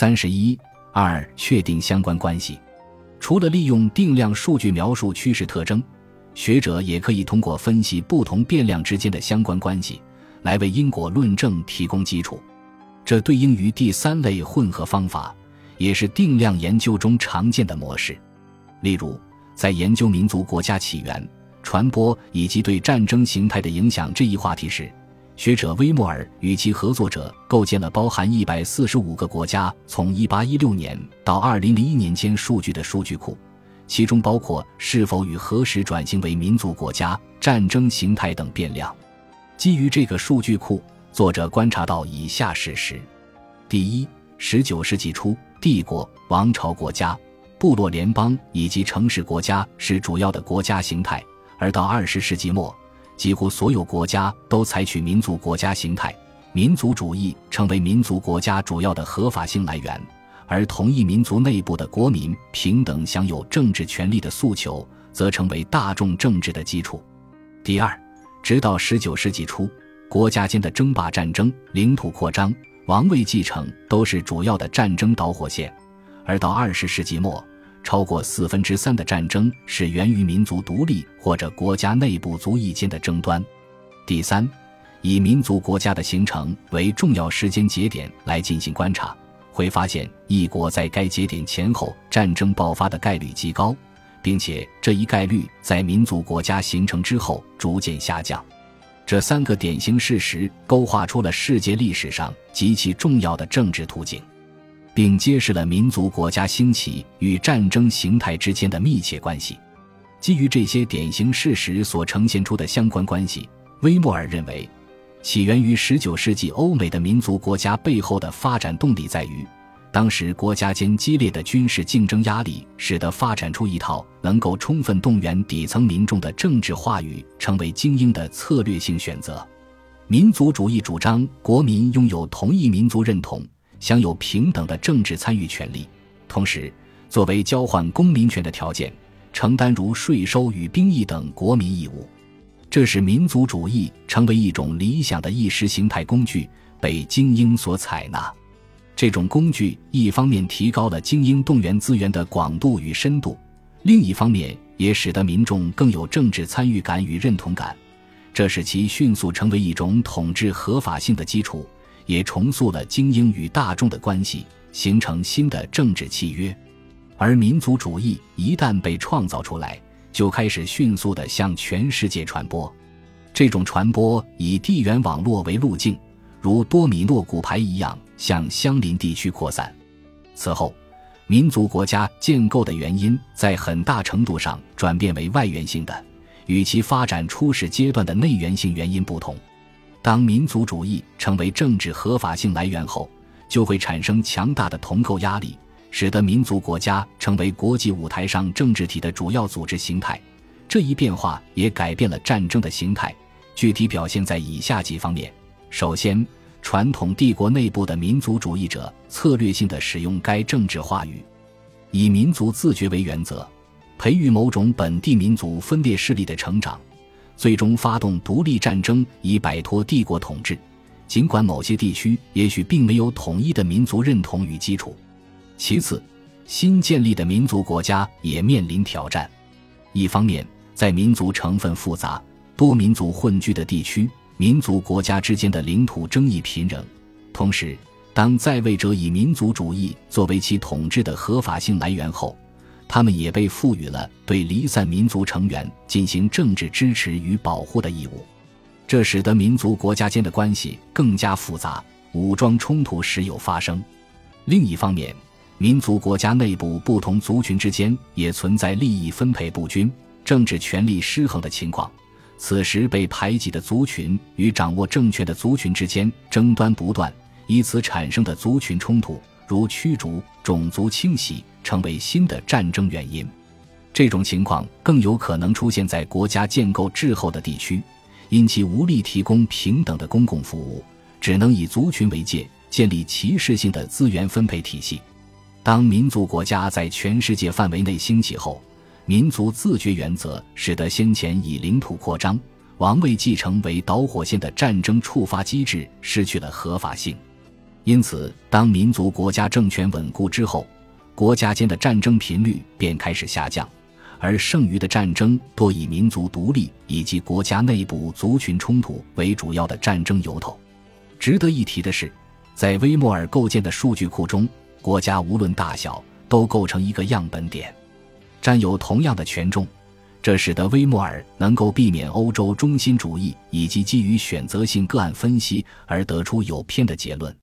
三十一二、确定相关关系。除了利用定量数据描述趋势特征，学者也可以通过分析不同变量之间的相关关系，来为因果论证提供基础。这对应于第三类混合方法，也是定量研究中常见的模式。例如，在研究民族国家起源、传播以及对战争形态的影响这一话题时，学者威莫尔与其合作者构建了包含一百四十五个国家从一八一六年到二零零一年间数据的数据库，其中包括是否与何时转型为民族国家、战争形态等变量。基于这个数据库，作者观察到以下事实：第一，十九世纪初，帝国、王朝国家、部落联邦以及城市国家是主要的国家形态，而到二十世纪末。几乎所有国家都采取民族国家形态，民族主义成为民族国家主要的合法性来源，而同一民族内部的国民平等享有政治权利的诉求则成为大众政治的基础。第二，直到十九世纪初，国家间的争霸战争、领土扩张、王位继承都是主要的战争导火线，而到二十世纪末。超过四分之三的战争是源于民族独立或者国家内部族裔间的争端。第三，以民族国家的形成为重要时间节点来进行观察，会发现一国在该节点前后战争爆发的概率极高，并且这一概率在民族国家形成之后逐渐下降。这三个典型事实勾画出了世界历史上极其重要的政治图景。并揭示了民族国家兴起与战争形态之间的密切关系。基于这些典型事实所呈现出的相关关系，威莫尔认为，起源于19世纪欧美的民族国家背后的发展动力在于，当时国家间激烈的军事竞争压力，使得发展出一套能够充分动员底层民众的政治话语成为精英的策略性选择。民族主义主张国民拥有同一民族认同。享有平等的政治参与权利，同时作为交换公民权的条件，承担如税收与兵役等国民义务。这使民族主义成为一种理想的意识形态工具，被精英所采纳。这种工具一方面提高了精英动员资源的广度与深度，另一方面也使得民众更有政治参与感与认同感，这使其迅速成为一种统治合法性的基础。也重塑了精英与大众的关系，形成新的政治契约。而民族主义一旦被创造出来，就开始迅速地向全世界传播。这种传播以地缘网络为路径，如多米诺骨牌一样向相邻地区扩散。此后，民族国家建构的原因在很大程度上转变为外源性的，与其发展初始阶段的内源性原因不同。当民族主义成为政治合法性来源后，就会产生强大的同构压力，使得民族国家成为国际舞台上政治体的主要组织形态。这一变化也改变了战争的形态，具体表现在以下几方面：首先，传统帝国内部的民族主义者策略性的使用该政治话语，以民族自觉为原则，培育某种本地民族分裂势力的成长。最终发动独立战争以摆脱帝国统治，尽管某些地区也许并没有统一的民族认同与基础。其次，新建立的民族国家也面临挑战。一方面，在民族成分复杂、多民族混居的地区，民族国家之间的领土争议频仍；同时，当在位者以民族主义作为其统治的合法性来源后，他们也被赋予了对离散民族成员进行政治支持与保护的义务，这使得民族国家间的关系更加复杂，武装冲突时有发生。另一方面，民族国家内部不同族群之间也存在利益分配不均、政治权力失衡的情况。此时，被排挤的族群与掌握政权的族群之间争端不断，以此产生的族群冲突，如驱逐、种族清洗。成为新的战争原因，这种情况更有可能出现在国家建构滞后的地区，因其无力提供平等的公共服务，只能以族群为界建立歧视性的资源分配体系。当民族国家在全世界范围内兴起后，民族自觉原则使得先前以领土扩张、王位继承为导火线的战争触发机制失去了合法性。因此，当民族国家政权稳固之后，国家间的战争频率便开始下降，而剩余的战争多以民族独立以及国家内部族群冲突为主要的战争由头。值得一提的是，在威莫尔构建的数据库中，国家无论大小都构成一个样本点，占有同样的权重。这使得威莫尔能够避免欧洲中心主义以及基于选择性个案分析而得出有偏的结论。